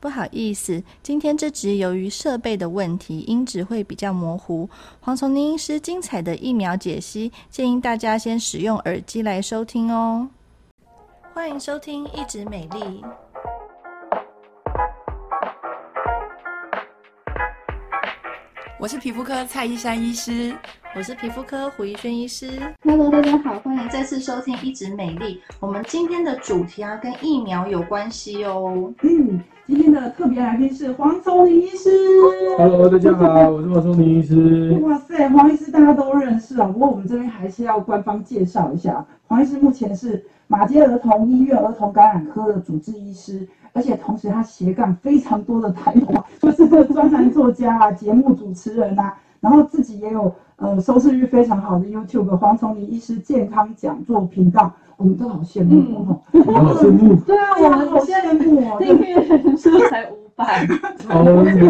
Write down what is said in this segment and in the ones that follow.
不好意思，今天这集由于设备的问题，音质会比较模糊。黄崇宁医师精彩的疫苗解析，建议大家先使用耳机来收听哦。欢迎收听一直美丽。我是皮肤科蔡依珊医师，我是皮肤科胡怡轩医师。Hello，大家好，欢迎再次收听一直美丽。我们今天的主题啊，跟疫苗有关系哦。嗯，今天的特别来宾是黄崇宁医师。Hello，大家好，我是黄崇宁医师。哇塞，黄医师大家都认识啊，不过我们这边还是要官方介绍一下，黄医师目前是马偕儿童医院儿童感染科的主治医师。而且同时，他斜杠非常多的台头，就是这个专栏作家啊，节目主持人啊，然后自己也有呃收视率非常好的 YouTube 黄崇林医师健康讲座频道，我们都好羡慕哦，嗯、好羡慕，对啊，我们好羡慕哦，订阅人数才五百，哦，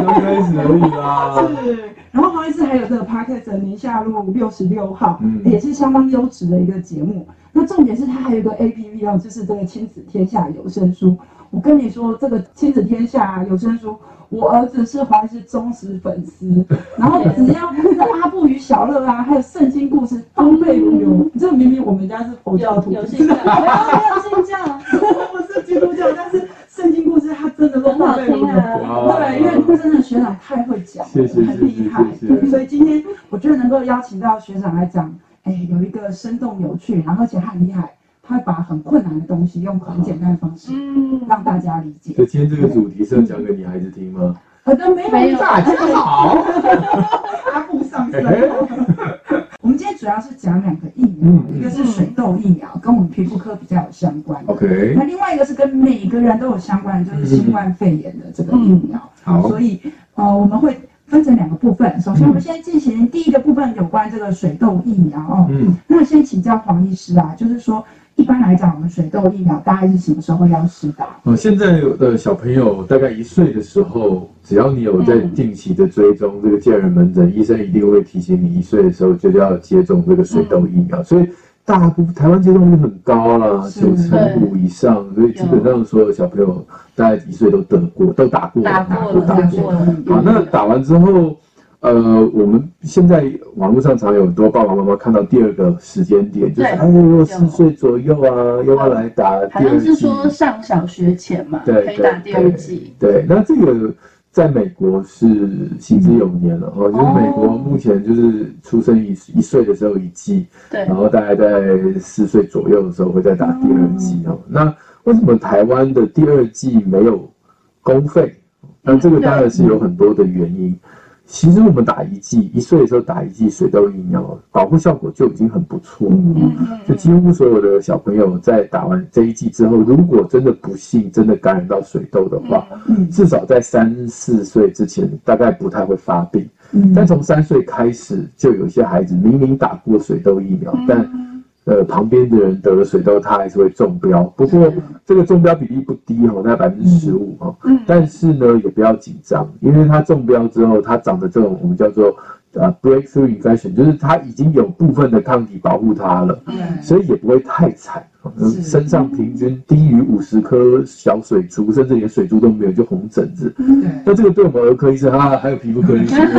刚开始而已啦，是，然后黄医师还有这个 Podcast 宁夏路六十六号，嗯，也是相当优质的一个节目，那重点是它还有一个 APP 哦，就是这个亲子天下有声书。我跟你说，这个亲子天下有声书，我儿子是黄医师忠实粉丝，然后只要是阿布与小乐啊，还有圣经故事都背如流、这明明我们家是佛教徒，有信教，没有没有信教，我是基督教，但是圣经故事他真的都很好听啊。对，因为真的学长太会讲，谢谢很厉害。对，所以今天我觉得能够邀请到学长来讲，哎，有一个生动有趣，然后而且他很厉害。他把很困难的东西用很简单的方式，嗯，让大家理解。所以今天这个主题是要讲给女孩子听吗？好的，没有，大家好，阿布上身。我们今天主要是讲两个疫苗，一个是水痘疫苗，跟我们皮肤科比较有相关。OK。那另外一个是跟每个人都有相关的，就是新冠肺炎的这个疫苗。好，所以呃，我们会分成两个部分。首先，我们现在进行第一个部分，有关这个水痘疫苗哦。嗯。那先请教黄医师啊，就是说。一般来讲，我们水痘疫苗大概是什么时候要施打？哦，现在的小朋友大概一岁的时候，只要你有在定期的追踪这个健儿门诊，医生一定会提醒你一岁的时候就要接种这个水痘疫苗。所以大部分台湾接种率很高啦，九成五以上，所以基本上所有小朋友大概一岁都得过，都打过，打过，都打过。好，那打完之后。呃，我们现在网络上常有很多爸爸妈妈看到第二个时间点，就是哎呦，四岁左右啊，要不要来打第二季？好像是说上小学前嘛，对，可以打第二季。对，那这个在美国是行之有年了哦，就是美国目前就是出生一一岁的时候一季，对，然后大概在四岁左右的时候会再打第二季哦。那为什么台湾的第二季没有公费？那这个当然是有很多的原因。其实我们打一剂，一岁的时候打一剂水痘疫苗，保护效果就已经很不错。嗯，就几乎所有的小朋友在打完这一剂之后，如果真的不幸真的感染到水痘的话，嗯，至少在三四岁之前大概不太会发病。嗯，但从三岁开始，就有些孩子明明打过水痘疫苗，但呃，旁边的人得了水痘，他还是会中标。不过这个中标比例不低哦，大概百分之十五哦。嗯。但是呢，也不要紧张，因为他中标之后，他长的这种我们叫做呃 breakthrough infection，就是他已经有部分的抗体保护他了，所以也不会太惨。身上平均低于五十颗小水珠，甚至连水珠都没有，就红疹子。那这个对我们儿科医生啊，还有皮肤科医生。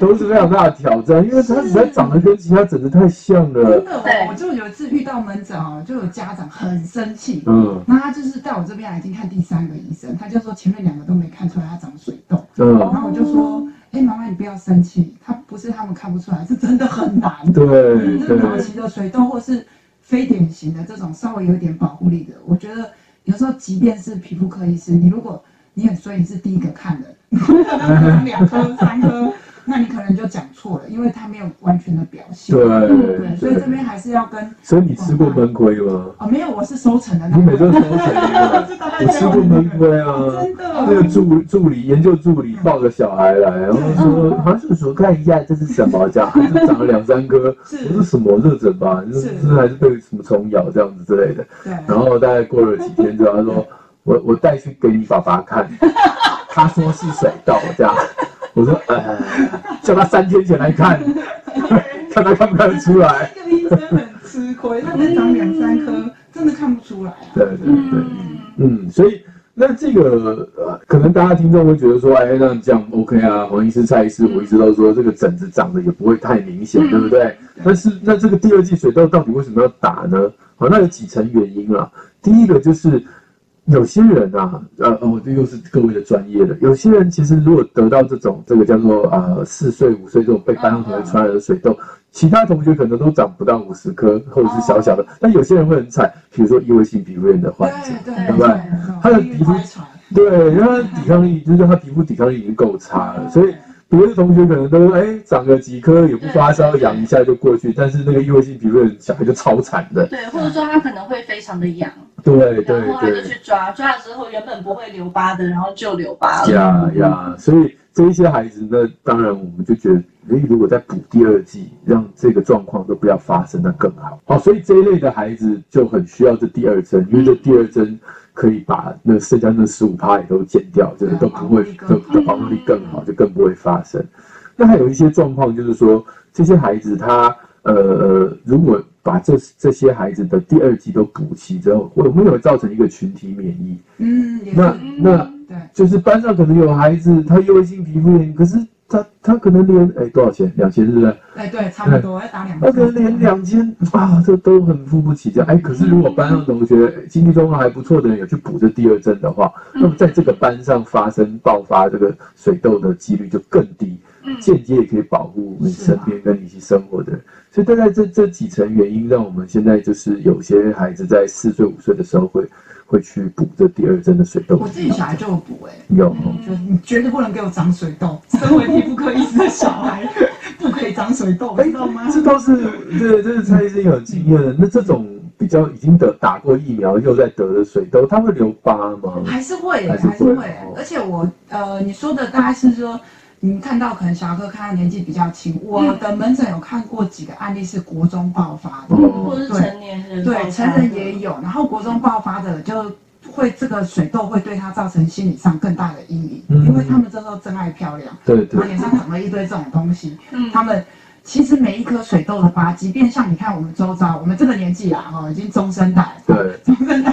都是非常大的挑战，因为它实在长得跟其他疹子太像了。真的，我就有一次遇到门诊哦，就有家长很生气，嗯，那他就是在我这边来已经看第三个医生，他就说前面两个都没看出来他长水痘，嗯，然后我就说，哎，妈妈你不要生气，他不是他们看不出来，是真的很难。对，这早期的水痘或是非典型的这种稍微有点保护力的，我觉得有时候即便是皮肤科医师，你如果你很衰，你是第一个看的，两颗三颗。那你可能就讲错了，因为他没有完全的表现。对对，所以这边还是要跟。所以你吃过闷亏吗？哦，没有，我是收成的。你每次收成的，我吃过闷亏啊。真的。那个助助理研究助理抱个小孩来，然后说：“好像是说看一下这是什么，这样还是长了两三颗。”是。我说什么热疹吧？是是还是被什么虫咬这样子之类的？对。然后大概过了几天之后，他说：“我我带去给你爸爸看。”他说是水痘这样。我说，呃，叫他三天前来看，看他看不看得出来。这个医生很吃亏，他能长两三颗，真的看不出来啊。对对对，嗯，嗯，所以那那这个呃，可能大家听众会觉得说，哎，那这样 OK 啊？黄医师、蔡医师，我一直都说这个疹子长得也不会太明显，对不对？但是那这个第二季水痘到底为什么要打呢？好，那有几层原因啊。第一个就是。有些人啊，呃，哦，这又是各位的专业了。有些人其实如果得到这种这个叫做呃四岁五岁这种被班上同学传染的水痘，其他同学可能都长不到五十颗，或者是小小的。但有些人会很惨，比如说异位性皮肤炎的患者，对不对？他的皮肤，对，因为他抵抗力就是他皮肤抵抗力已经够差了，所以。别的同学可能都哎、欸、长个几颗也不发烧，痒一下就过去，但是那个异位性皮肤炎小孩就超惨的。对，或者说他可能会非常的痒。对对对。然后他就去抓，抓了之后原本不会留疤的，然后就留疤了。呀呀，所以这一些孩子呢，当然我们就觉得，哎，如果再补第二剂，让这个状况都不要发生，那更好。好，所以这一类的孩子就很需要这第二针，因为这第二针。可以把那剩下那十五趴也都减掉，就是都不会，就的防护力更好，就更不会发生。那还有一些状况，就是说这些孩子他呃呃，如果把这这些孩子的第二季都补齐之后，会不会造成一个群体免疫？嗯，那那对，就是班上可能有孩子他异位性皮肤炎，可是。他他可能连哎多少钱？两千是不是？哎对，差不多要打两千。他可能连两千啊，这都很付不起这样。哎，可是如果班上同学经济状况还不错的人有去补这第二针的话，那么在这个班上发生爆发这个水痘的几率就更低，间接也可以保护你身边跟你一起生活的人。所以大概这这几层原因，让我们现在就是有些孩子在四岁五岁的时候会。会去补这第二针的水痘。我自己小孩就有补哎、欸，有，就你绝对不能给我长水痘。身为皮肤科医师的小孩，不可以长水痘，知道吗？这都是这这是蔡医生有经验的。那这种比较已经得打过疫苗又在得的水痘，它会留疤吗？还是会，还是会。而且我呃，你说的大概是说。你看到可能小儿科看他年纪比较轻，我的门诊有看过几个案例是国中爆发的，或者是成年人，对，成人也有。然后国中爆发的就会这个水痘会对他造成心理上更大的阴影，因为他们这时候真爱漂亮，对，他脸上长了一堆这种东西，他们其实每一颗水痘的疤，即便像你看我们周遭，我们这个年纪啊，哈，已经中生代，对，中生代。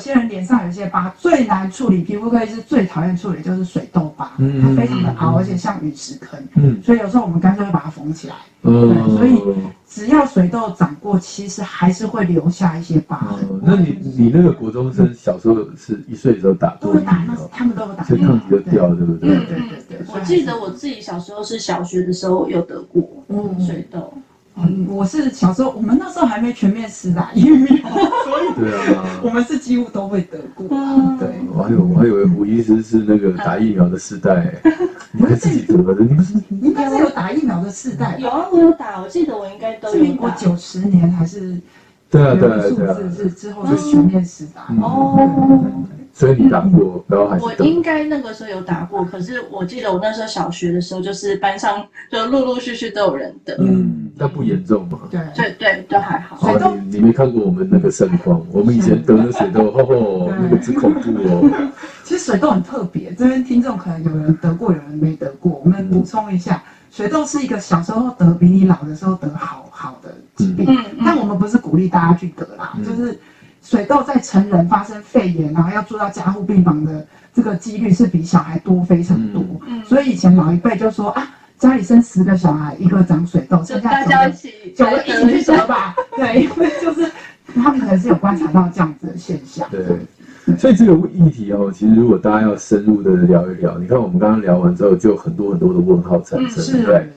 有些人脸上有一些疤，最难处理，皮肤科医师最讨厌处理就是水痘疤，嗯、它非常的凹，而且像陨石坑，嗯、所以有时候我们干脆会把它缝起来。嗯、对，所以只要水痘长过，其实还是会留下一些疤痕。嗯、那你你那个国中生小时候是一岁的时候打？都打，那他们都有打。所以抗体就掉了，对不对？对对对对。我记得我自己小时候是小学的时候有得过水痘。嗯，我是小时候，我们那时候还没全面施打疫苗，所以 对啊，我们是几乎都会得过。对，我还有我还以为吴医师是那个打疫苗的世代，你还自己得的？你不是应该是有打疫苗的世代？有啊，我有打，我记得我应该都有。民国九十年还是？对啊对啊对啊，是之后就全面施打哦。所以你打过，然后还是我应该那个时候有打过，可是我记得我那时候小学的时候，就是班上就陆陆续续都有人得，嗯，但不严重嘛，对对对，都还好。水痘，你你没看过我们那个盛况，我们以前得了水痘，吼吼，那个之恐怖哦。其实水痘很特别，这边听众可能有人得过，有人没得过。我们补充一下，水痘是一个小时候得比你老的时候得好好的疾病，但我们不是鼓励大家去得啦，就是。水痘在成人发生肺炎，然后要住到加护病房的这个几率是比小孩多非常多。嗯，所以以前老一辈就说啊，家里生十个小孩，一个长水痘，剩下九个一起九个一起去得吧。对，因为就是他们可能是有观察到这样子的现象。对，所以这个议题哦，其实如果大家要深入的聊一聊，你看我们刚刚聊完之后，就很多很多的问号产生。对，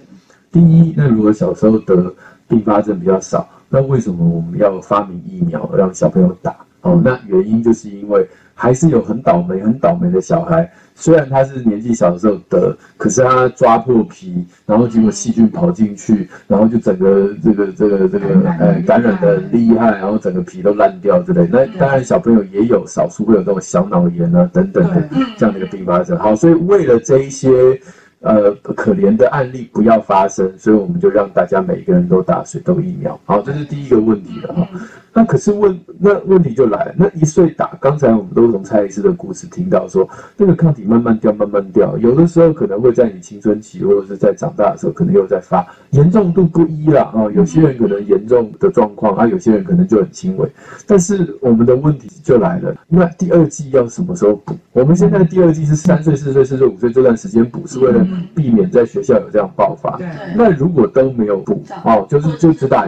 第一，那如果小时候得并发症比较少。那为什么我们要发明疫苗让小朋友打？哦，那原因就是因为还是有很倒霉、很倒霉的小孩，虽然他是年纪小的时候得，可是他抓破皮，然后结果细菌跑进去，然后就整个这个这个这个呃感染的厉害，然后整个皮都烂掉之类。那当然小朋友也有少数会有这种小脑炎啊等等的这样的一个并发症。好，所以为了这一些。呃，可怜的案例不要发生，所以我们就让大家每个人都打水痘疫苗。好，这是第一个问题了哈。那可是问那问题就来了，那一岁打，刚才我们都从蔡医师的故事听到说，那个抗体慢慢掉，慢慢掉，有的时候可能会在你青春期或者是在长大的时候，可能又在发，严重度不一啦啊，有些人可能严重的状况啊，有些人可能就很轻微。但是我们的问题就来了，那第二季要什么时候补？我们现在第二季是三岁、四岁、四岁、五岁这段时间补，是为了避免在学校有这样爆发。那如果都没有补哦，就是就只打。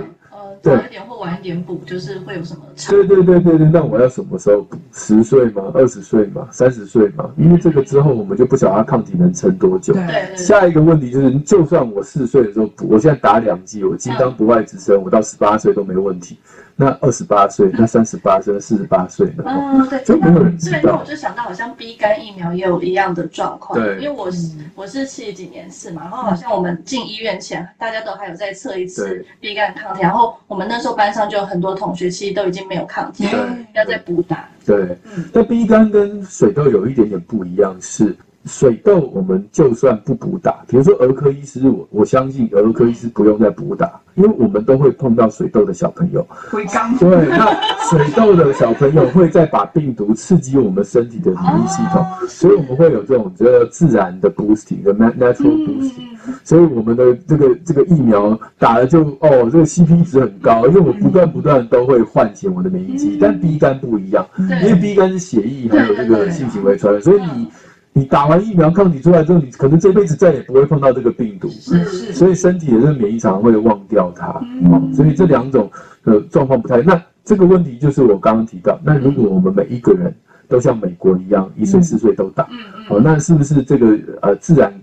早一点或晚一点补，就是会有什么差？对对对对对，那我要什么时候补？十岁吗？二十岁吗？三十岁吗？因为这个之后我们就不晓得它抗体能撑多久。对，对，对。下一个问题就是，就算我四岁的时候补，我现在打两剂，我金刚不坏之身，我到十八岁都没问题。那二十八岁，那三十八岁，那四十八岁呢？嗯，对，就没有人知道。对，那我就想到，好像 B 肝疫苗也有一样的状况。对，因为我是我是七几年是嘛，然后好像我们进医院前，大家都还有再测一次 B 肝抗体，然后我们那时候班上就有很多同学其实都已经没有抗体，要再补打。对，那 B 肝跟水痘有一点点不一样是。水痘，我们就算不补打，比如说儿科医师，我我相信儿科医师不用再补打，因为我们都会碰到水痘的小朋友。对，那水痘的小朋友会再把病毒刺激我们身体的免疫系统，所以我们会有这种叫自然的 boosting 的 natural boosting，所以我们的这个这个疫苗打了就哦，这个 CP 值很高，因为我不断不断都会唤醒我的免疫机，但 B 肝不一样，因为 B 肝是血液还有这个性行为传染，所以你。你打完疫苗，抗体出来之后，你可能这辈子再也不会碰到这个病毒，是是，所以身体也是免疫常常会忘掉它，嗯，所以这两种呃状况不太。那这个问题就是我刚刚提到，那如果我们每一个人都像美国一样，一岁四岁都打，好，那是不是这个呃自然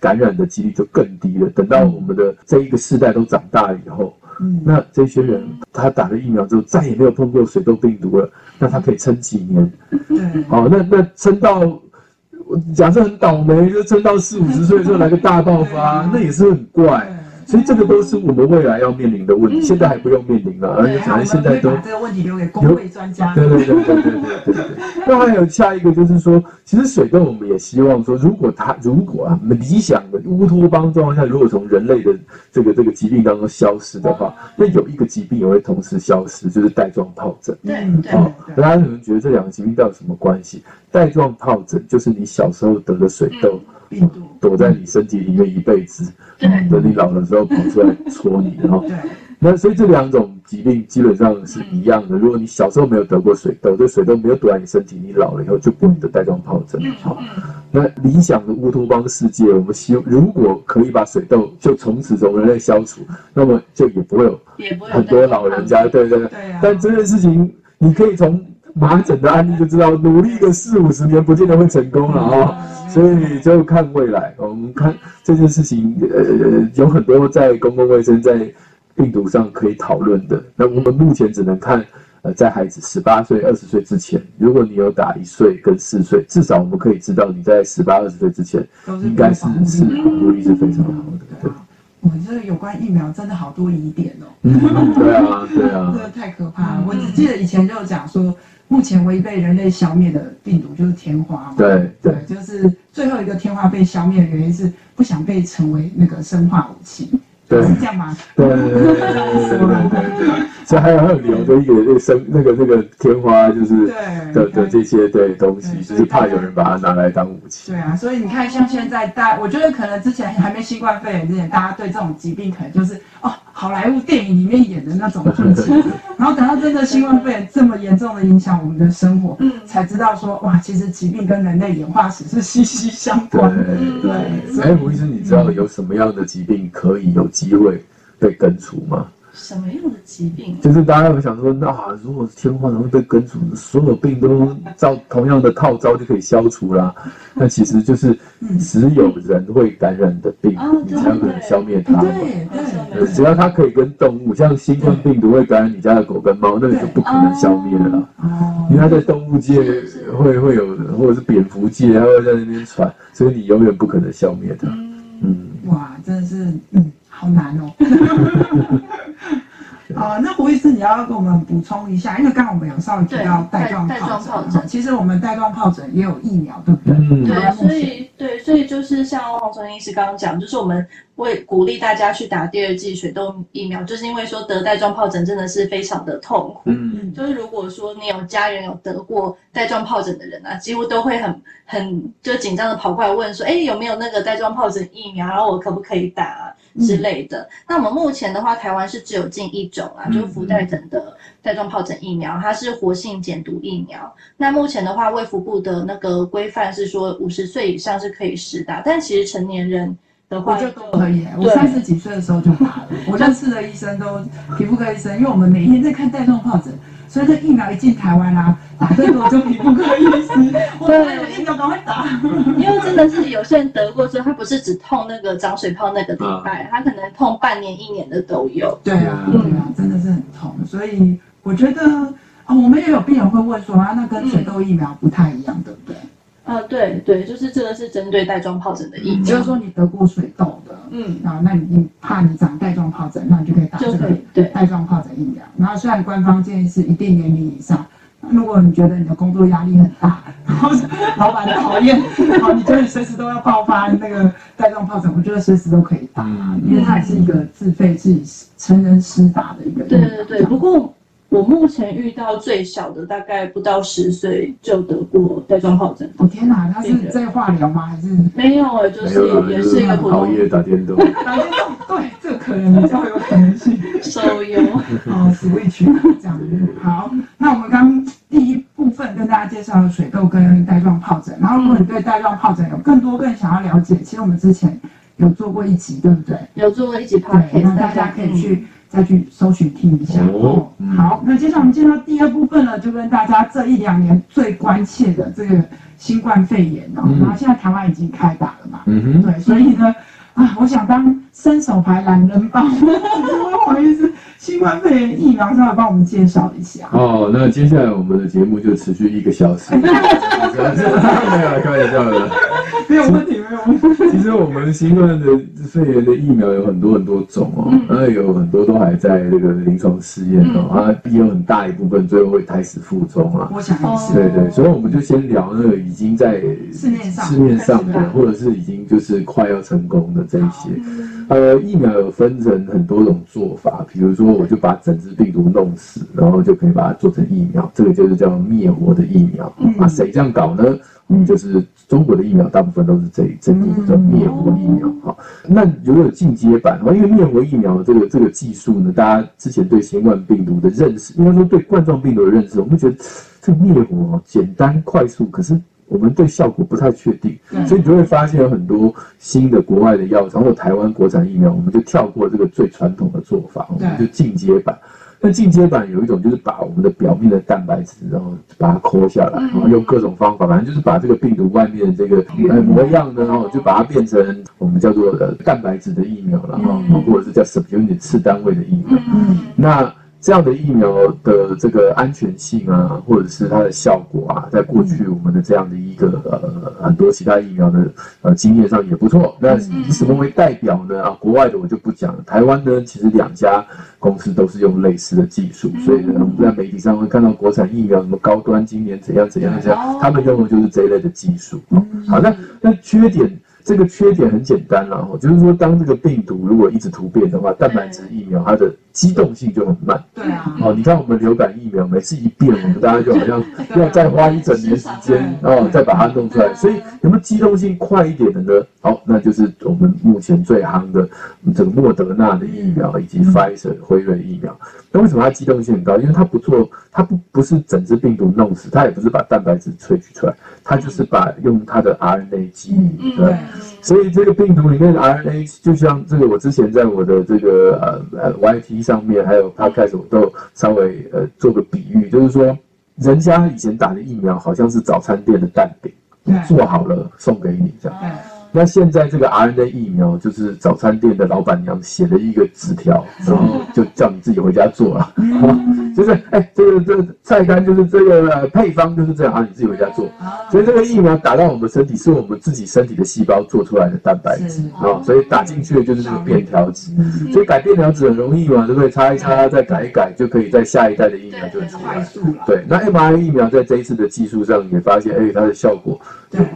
感染的几率就更低了？等到我们的这一个世代都长大了以后，那这些人他打了疫苗之后，再也没有碰过水痘病毒了，那他可以撑几年？对，好，那那撑到。假设很倒霉，就撑到四五十岁之后来个大爆发，那也是很怪。所以这个都是我们未来要面临的问题，现在还不用面临了，而且反正现在都这个问题留给公卫专家。对对对对对对对对。那还有下一个就是说，其实水痘我们也希望说，如果它如果啊理想的乌托邦状况下，如果从人类的这个这个疾病当中消失的话，那有一个疾病也会同时消失，就是带状疱疹。对对。好，大家可能觉得这两个疾病到底有什么关系？带状疱疹就是你小时候得的水痘。病毒躲在你身体里面一辈子，等你老的时候跑出来戳你，然后，那所以这两种疾病基本上是一样的。如果你小时候没有得过水痘，这水痘没有躲在你身体，你老了以后就不会得带状疱疹。好，那理想的乌托邦世界，我们希望如果可以把水痘就从此从人类消除，那么就也不会有很多老人家，对对对。但这件事情，你可以从麻疹的案例就知道，努力个四五十年，不见得会成功了啊。所以就看未来，我们看这件事情，呃，有很多在公共卫生、在病毒上可以讨论的。那我们目前只能看，呃，在孩子十八岁、二十岁之前，如果你有打一岁跟四岁，至少我们可以知道你在十八、二十岁之前，应该是是防护力是非常好的。对，我们这个有关疫苗真的好多疑点哦。嗯，对啊，对啊，真的太可怕了。我只记得以前就讲说。目前唯一被人类消灭的病毒就是天花嘛。对对，就是最后一个天花被消灭的原因是不想被成为那个生化武器。对，是这样吗？对对对对对对。所以还有还有留着一个那个生那个那个天花，就是的的这些对东西，就是怕有人把它拿来当武器。对啊，所以你看，像现在大，我觉得可能之前还没新冠肺炎之前，大家对这种疾病可能就是哦。好莱坞电影里面演的那种剧情，然后等到真的新冠肺炎这么严重的影响我们的生活，嗯，才知道说哇，其实疾病跟人类演化史是息息相关的。对，哎，吴医生，你知道有什么样的疾病可以有机会被根除吗？什么样的疾病？就是大家会想说，那、啊、如果是天花，然后被根除，所有病都照同样的套招就可以消除啦。那其实就是只有人会感染的病，嗯、你才有可能消灭它。对对对，只要它可以跟动物，像新冠病毒会感染你家的狗跟猫，那个就不可能消灭了啦。哦，因为它在动物界会会有，或者是蝙蝠界，它会在那边传，所以你永远不可能消灭它。嗯，哇，真的是，嗯。好难哦。啊，那胡医师，你要跟我们补充一下，因为刚刚我们有稍微提到带状疱疹，其实我们带状疱疹也有疫苗，对不对？对，所以对，所以就是像黄崇英医师刚刚讲，就是我们会鼓励大家去打第二剂水痘疫苗，就是因为说得带状疱疹真的是非常的痛苦。嗯，就是如果说你有家人有得过带状疱疹的人啊，几乎都会很很就紧张的跑过来问说，哎，有没有那个带状疱疹疫苗？然后我可不可以打啊之类的？嗯、那我们目前的话，台湾是只有进一种啊，就是福袋等的带状疱疹疫苗，它是活性减毒疫苗。那目前的话，卫福部的那个规范是说五十岁以上是可以试打，但其实成年人。我就都可以，我三十几岁的时候就打了。我认识的医生都皮肤科医生，因为我们每天在看带状疱疹，所以这疫苗一进台湾啊，打最多就皮肤科医师。我有疫苗赶快打，因为真的是有些人得过之后，他不是只痛那个长水泡那个礼拜，他可能痛半年一年的都有。对啊，对啊，真的是很痛。所以我觉得啊，我们也有病人会问说啊，那跟水痘疫苗不太一样，对不对？啊，对对，就是这个是针对带状疱疹的疫苗，就是说你得过水痘的，嗯，啊，那你怕你长带状疱疹，那你就可以打这个对带状疱疹疫苗。然后虽然官方建议是一定年龄以上，如果你觉得你的工作压力很大，然后 老板讨厌，然后，你觉得你随时都要爆发那个带状疱疹，我觉得随时都可以打，因为它也是一个自费自己成人施打的一个。对对对，不过。我目前遇到最小的大概不到十岁就得过带状疱疹。我天哪，他是在化疗吗？还是没有啊？就是也是一个普通。熬夜打电动。打电动，对，这个可能比较有可能性。手游。哦，Switch 这样子。好，那我们刚第一部分跟大家介绍了水痘跟带状疱疹，然后如果你对带状疱疹有更多更想要了解，其实我们之前有做过一集，对不对？有做过一集 podcast，那大家可以去。再去搜寻听一下哦。好，那接下来我们进到第二部分呢，就跟大家这一两年最关切的这个新冠肺炎哦。然后现在台湾已经开打了嘛，嗯哼，对，所以呢，啊，我想当伸手牌懒人包，不好意思，新冠肺炎疫苗稍微帮我们介绍一下。哦，那接下来我们的节目就持续一个小时。没有，开玩笑的。没有问题，没有问题。其实我们新冠的肺炎的疫苗有很多很多种哦，那有很多都还在那个临床试验哦，啊，也有很大一部分最后会开始附中啊。我想也是。对对，所以我们就先聊那个已经在市面上市面上的，或者是已经就是快要成功的这一些。呃，疫苗有分成很多种做法，比如说我就把整只病毒弄死，然后就可以把它做成疫苗，这个就是叫灭活的疫苗。啊，谁这样搞呢？嗯，就是中国的疫苗大部分都是这这一种叫灭活疫苗哈。那如果有进阶版的话，因为灭活疫苗的这个这个技术呢，大家之前对新冠病毒的认识，应该说对冠状病毒的认识，我们觉得这个灭活简单快速，可是我们对效果不太确定，所以你就会发现有很多新的国外的药厂或台湾国产疫苗，我们就跳过这个最传统的做法，我们就进阶版。那进阶版有一种，就是把我们的表面的蛋白质，然后把它抠下来，然后用各种方法，反正就是把这个病毒外面的这个呃模样呢，然后就把它变成我们叫做的蛋白质的疫苗，然后或者是叫 subunit 次单位的疫苗。那这样的疫苗的这个安全性啊，或者是它的效果啊，在过去我们的这样的一个呃很多其他疫苗的呃经验上也不错。那以什么为代表呢？啊，国外的我就不讲了。台湾呢，其实两家公司都是用类似的技术，所以呢，我们在媒体上会看到国产疫苗什么高端，今年怎样怎样怎样，他们用的就是这一类的技术。好，那那缺点。这个缺点很简单了，就是说，当这个病毒如果一直突变的话，蛋白质疫苗它的机动性就很慢。对啊。哦，你看我们流感疫苗，每次一变，我们大家就好像 要再花一整年时间哦，再把它弄出来。所以有没有机动性快一点的呢？好，那就是我们目前最夯的这个莫德纳的疫苗以及 Pfizer 辉瑞疫苗。那为什么它机动性很高？因为它不做，它不不是整只病毒弄死，它也不是把蛋白质萃取出来，它就是把用它的 RNA 基因对。所以这个病毒里面的 RNA 就像这个，我之前在我的这个呃呃 YT 上面还有 Podcast 我都稍微呃做个比喻，就是说，人家以前打的疫苗好像是早餐店的蛋饼，做好了送给你这样。那现在这个 RNA 疫苗就是早餐店的老板娘写了一个纸条，然后就叫你自己回家做了，就是哎，这个这个菜单就是这个配方就是这样啊，你自己回家做。所以这个疫苗打到我们身体，是我们自己身体的细胞做出来的蛋白质啊，所以打进去的就是这个便条纸。所以改便条纸很容易嘛，对不对？擦一擦，再改一改，就可以在下一代的疫苗就出来。对，那 mRNA 疫苗在这一次的技术上也发现，哎，它的效果。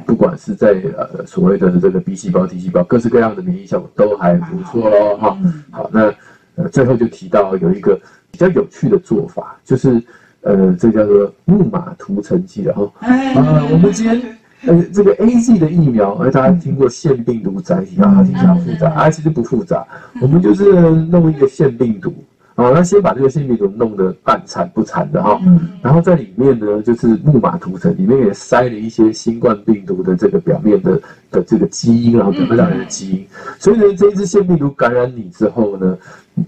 不管是在呃所谓的这个 B 细胞、T 细胞，各式各样的免疫效果都还不错喽哈。好，那呃最后就提到有一个比较有趣的做法，就是呃这叫做木马屠城记的哈。呃，我们今天。呃，这个 A Z 的疫苗，呃，大家听过腺病毒载体啊，听起来复杂啊，其实不复杂，我们就是弄一个腺病毒，啊，那先把这个腺病毒弄得半残不残的哈，然后在里面呢，就是木马涂层，里面也塞了一些新冠病毒的这个表面的的这个基因，然后表面上的基因，所以呢，这一支腺病毒感染你之后呢，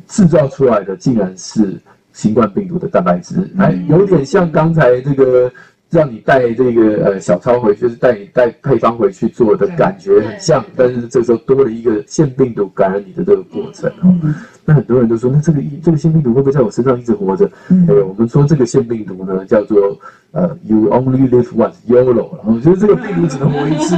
制造出来的竟然是新冠病毒的蛋白质，哎，有点像刚才这个。让你带这个呃小抄回去，就是带你带配方回去做的感觉很像，但是这时候多了一个腺病毒感染你的这个过程。嗯，那很多人都说，那这个这个腺病毒会不会在我身上一直活着？嗯，哎，我们说这个腺病毒呢叫做呃 You only live once，YOLO，然后就是这个病毒只能活一次，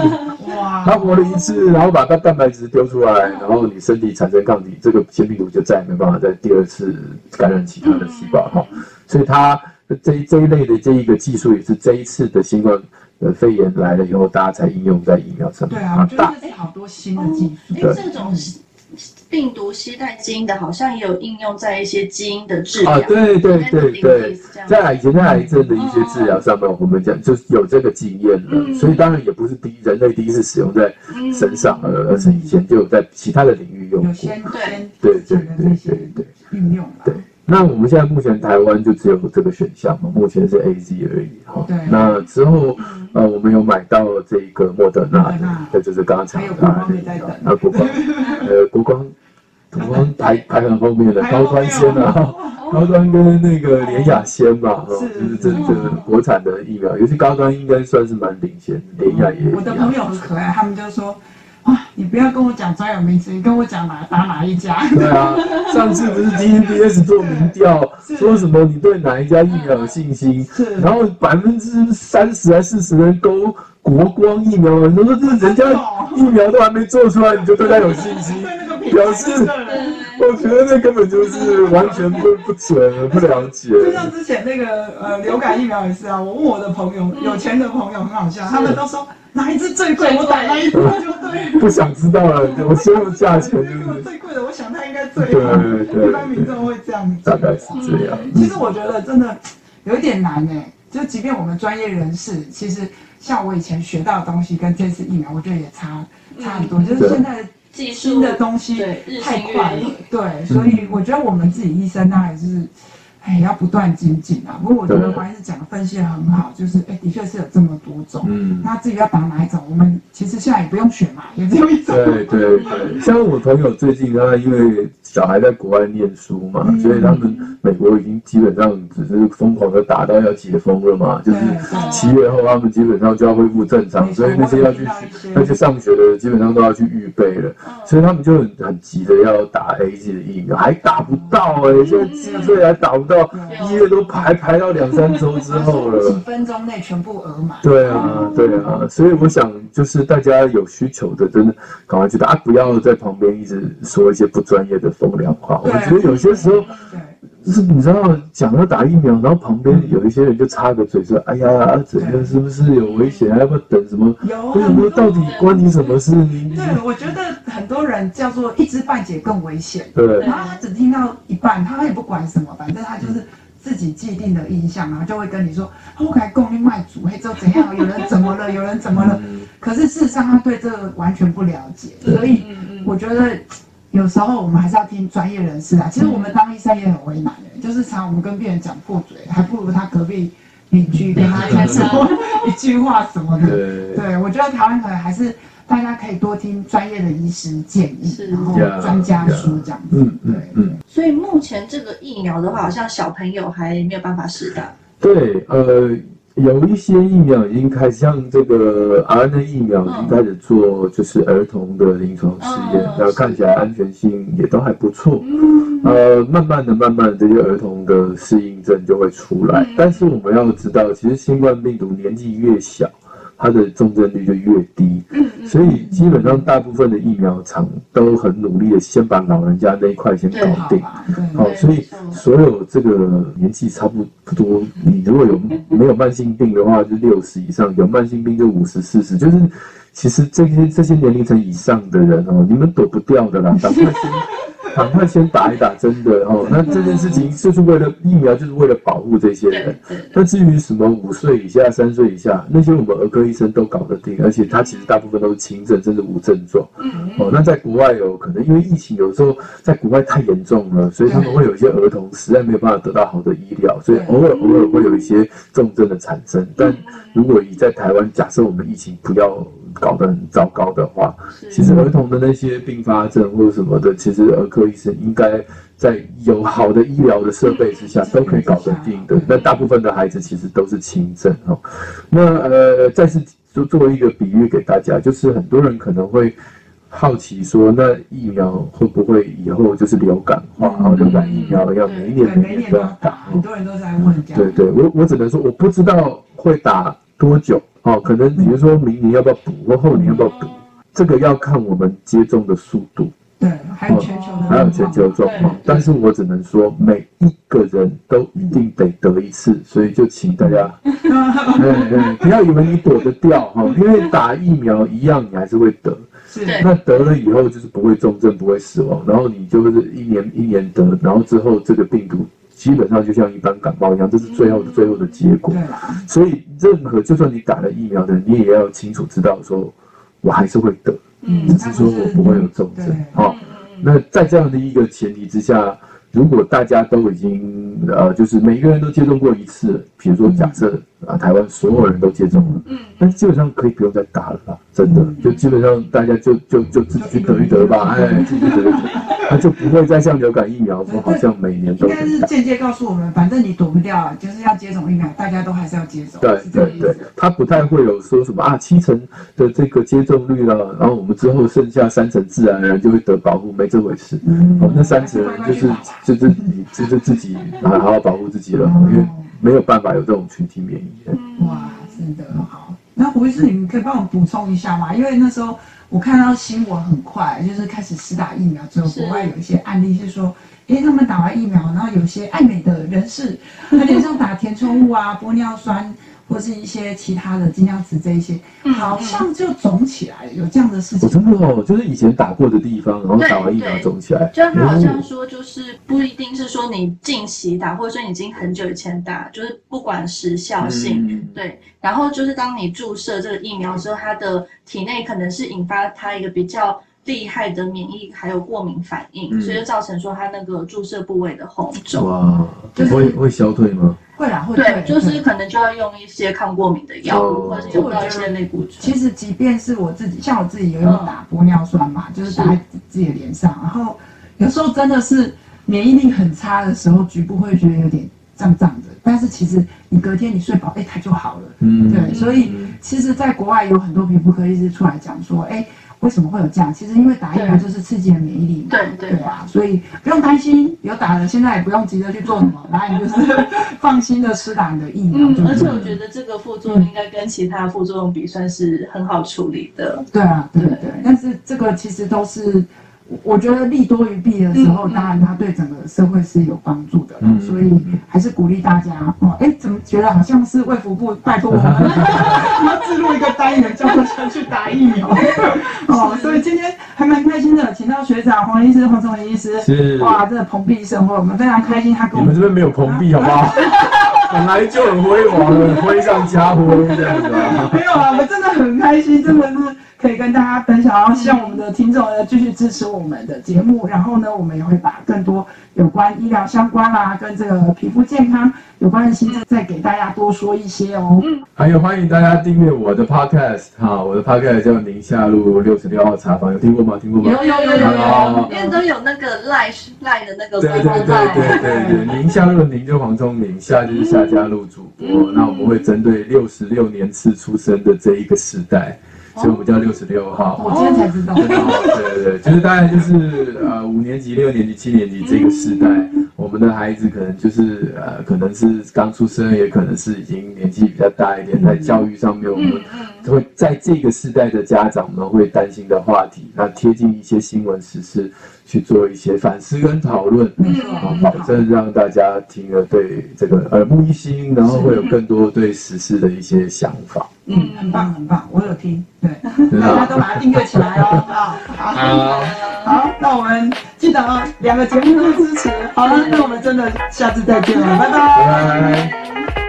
哇，它活了一次，然后把它蛋白质丢出来，然后你身体产生抗体，这个腺病毒就再也没办法再第二次感染其他的细胞哈，所以它。这一这一类的这一个技术也是这一次的新冠呃肺炎来了以后，大家才应用在疫苗上面。对啊，我觉得这是好多新的技术。哎、哦，这种病毒携带基因的，好像也有应用在一些基因的治疗。啊，对对对对，在以前在癌症的一些治疗上面，我们讲就是有这个经验了，嗯、所以当然也不是第一人类第一次使用在身上，而、嗯、而是以前就有在其他的领域用过。对对对对对对，应用了。对。那我们现在目前台湾就只有这个选项嘛，目前是 A Z 而已哈。对。那之后呃，我们有买到这个莫德纳，这就是刚刚讲的。啊，国光，呃，国光，国光排排很后面的高端先啊，高端跟那个联雅先吧，哈，就是这个国产的疫苗，尤其高端应该算是蛮领先，联雅也。我的朋友很可爱，他们就说。哇！你不要跟我讲专有名词，你跟我讲哪打哪一家。对啊，上次不是 TNBS 做民调，说什么你对哪一家疫苗有信心？是，然后百分之三十还四十人勾国光疫苗，你说这人家疫苗都还没做出来，你就对他有信心？表示，我觉得那根本就是完全不不准，不了解。就像之前那个呃流感疫苗也是啊，我问我的朋友，有钱的朋友很好笑，他们都说。哪一支最贵？我打哪一支就对。不想知道了，我先用价钱。最贵的，我想它应该最好。对对对。一般民众会这样子。大概是这样。其实我觉得真的有一点难诶，就即便我们专业人士，其实像我以前学到的东西跟这次疫苗，我觉得也差差很多。就是现在技术新的东西太快了，对，所以我觉得我们自己医生当然是。哎，要不断精进啊！不过我觉得黄医师讲的分析的很好，就是哎，的确是有这么多种。嗯，那至于要打哪一种，我们其实现在也不用选嘛，也只有一种。对对对，像我朋友最近他因为小孩在国外念书嘛，嗯、所以他们美国已经基本上只是疯狂的打到要解封了嘛，就是七月后他们基本上就要恢复正常，所以那些要去要去上学的基本上都要去预备了，所以他们就很很急的要打 AZ 的疫苗，还打不到哎、欸，现在七岁还打不到。到医院都排排到两三周之后了，几分钟内全部额满。对啊，对啊，所以我想就是大家有需求的，真的赶快去打，不要在旁边一直说一些不专业的风凉话。我觉得有些时候，就是你知道讲到打疫苗，然后旁边有一些人就插个嘴说：“哎呀，怎样是不是有危险？要不要等什么？为什么到底关你什么事？”对，我觉得很多人叫做一知半解更危险。对，然后他只听到一半，他也不管什么，反正他就是自己既定的印象，然后就会跟你说：“我开供应卖主，嘿，之后怎样？有人怎么了？有人怎么了？”可是事实上，他对这个完全不了解，所以我觉得。有时候我们还是要听专业人士啊。其实我们当医生也很为难的，就是常我们跟病人讲破嘴，还不如他隔壁邻居跟他讲说 一句话什么的。对，对，我觉得台湾可能还是大家可以多听专业的医师建议，然后专家说这样子。嗯嗯嗯。所以目前这个疫苗的话，好像小朋友还没有办法施打。对，呃。有一些疫苗已经开始，像这个 RNA 疫苗已经开始做，就是儿童的临床试验，然后看起来安全性也都还不错。呃，慢慢的、慢慢的，这些儿童的适应症就会出来。但是我们要知道，其实新冠病毒年纪越小，它的重症率就越低。所以基本上大部分的疫苗厂都很努力的先把老人家那一块先搞定。好，所以所有这个年纪差不多，你如果有没有慢性病的话，就六十以上；有慢性病就五十、四十。就是其实这些这些年龄层以上的人哦，你们躲不掉的啦，赶快先。赶快先打一打针的哦，那这件事情就是为了疫苗，就是为了保护这些人。那至于什么五岁以下、三岁以下，那些我们儿科医生都搞得定，而且他其实大部分都是轻症，甚至无症状。哦，那在国外有可能因为疫情有时候在国外太严重了，所以他们会有一些儿童实在没有办法得到好的医疗，所以偶尔偶尔会有一些重症的产生。但如果以在台湾，假设我们疫情不要。搞得很糟糕的话，其实儿童的那些并发症或者什么的，其实儿科医生应该在有好的医疗的设备之下都可以搞得定的。那大部分的孩子其实都是轻症哦。那呃，再次就作为一个比喻给大家，就是很多人可能会好奇说，那疫苗会不会以后就是流感化？哦，流感疫苗要每一年每一年都要打。很多人都在问。对对，我我只能说，我不知道会打多久。哦，可能比如说明年要不要补，或后年要不要补，这个要看我们接种的速度。对，还有全球的，还有全球状况。但是我只能说，每一个人都一定得得一次，所以就请大家，对对，不要以为你躲得掉哈，因为打疫苗一样，你还是会得。是。那得了以后就是不会重症，不会死亡，然后你就是一年一年得，然后之后这个病毒。基本上就像一般感冒一样，这是最后的最后的结果。所以任何就算你打了疫苗的，你也要清楚知道说，我还是会得，只是说我不会有重症。好，那在这样的一个前提之下。如果大家都已经呃，就是每一个人都接种过一次，比如说假设啊，台湾所有人都接种了，嗯，那基本上可以不用再打了吧？真的，就基本上大家就就就自己去得一得吧，哎，自己得一得，那就不会再像流感疫苗说好像每年都。应该是间接告诉我们，反正你躲不掉，就是要接种疫苗，大家都还是要接种。对对对，他不太会有说什么啊，七成的这个接种率了，然后我们之后剩下三成自然而然就会得保护，没这回事。嗯哦，那三成就是。就是你，就是自己好好保护自己了，因为没有办法有这种群体免疫。哇，真的好。那胡医师，你可以帮我补充一下吗？因为那时候我看到新闻很快，就是开始施打疫苗之后，国外有一些案例是说，诶，他们打完疫苗，然后有些爱美的人士，他脸上打填充物啊，玻尿酸。或是一些其他的金胶瓷这一些，好像就肿起来了，有这样的事情。我真的哦，就是以前打过的地方，然后打完疫苗肿起来。就他好像说，就是不一定是说你近期打，或者说你已经很久以前打，就是不管时效性，嗯、对。然后就是当你注射这个疫苗之后，它的体内可能是引发它一个比较厉害的免疫还有过敏反应，嗯、所以就造成说它那个注射部位的红肿。哇，就是、会会消退吗？会啦，会对，就是可能就要用一些抗过敏的药物，或者是用到一些类固醇。其实，即便是我自己，像我自己有用打玻尿酸嘛，就是打在自己的脸上，然后有时候真的是免疫力很差的时候，局部会觉得有点胀胀的，但是其实你隔天你睡饱，哎，它就好了。嗯，对，所以其实，在国外有很多皮肤科医师出来讲说，哎。为什么会有这样？其实因为打疫苗就是刺激了免疫力嘛，对对对啊，所以不用担心，有打了，现在也不用急着去做什么，然后你就是放心的吃打你的疫苗。嗯，而且我觉得这个副作用应该跟其他副作用比，算是很好处理的。对啊，对对，但是这个其实都是。我觉得利多于弊的时候，当然它对整个社会是有帮助的，嗯、所以还是鼓励大家哦。哎，怎么觉得好像是卫福部拜托我们 要置入一个单元，叫做“去打疫苗” 哦。所以今天还蛮开心的，请到学长黄医师、黄琮宁医师，是哇，真的蓬荜生辉，我们非常开心。他跟我们，这边没有蓬荜好不好？本来就很辉煌了，辉上加辉这样子啊。没有啊，我们真的很开心，真的是。可以跟大家分享，然后希望我们的听众呢继续支持我们的节目，然后呢，我们也会把更多有关医疗相关啦，跟这个皮肤健康有关的新闻再给大家多说一些哦。嗯，还有欢迎大家订阅我的 podcast 哈，我的 podcast 叫宁夏路六十六号茶房，有听过吗？听过吗？有有有有有，因为都有那个赖赖的那个。对对对对对对，宁夏路的宁就黄忠宁，夏就是夏家路主播，那我们会针对六十六年次出生的这一个时代。所以我们叫六十六号，我今天才知道。对对对，就是大概就是呃五年级、六年级、七年级这个世代，我们的孩子可能就是呃可能是刚出生，也可能是已经年纪比较大一点，在教育上面我们会在这个世代的家长们会担心的话题，那贴近一些新闻时事去做一些反思跟讨论，嗯，好，保证让大家听了对这个耳目一新，然后会有更多对时事的一些想法。嗯，很棒很棒，我有听，对，大家都把它订阅起来哦，好，好，好，那我们记得哦，两个节目都支持，好了，那我们真的下次再见了，拜拜。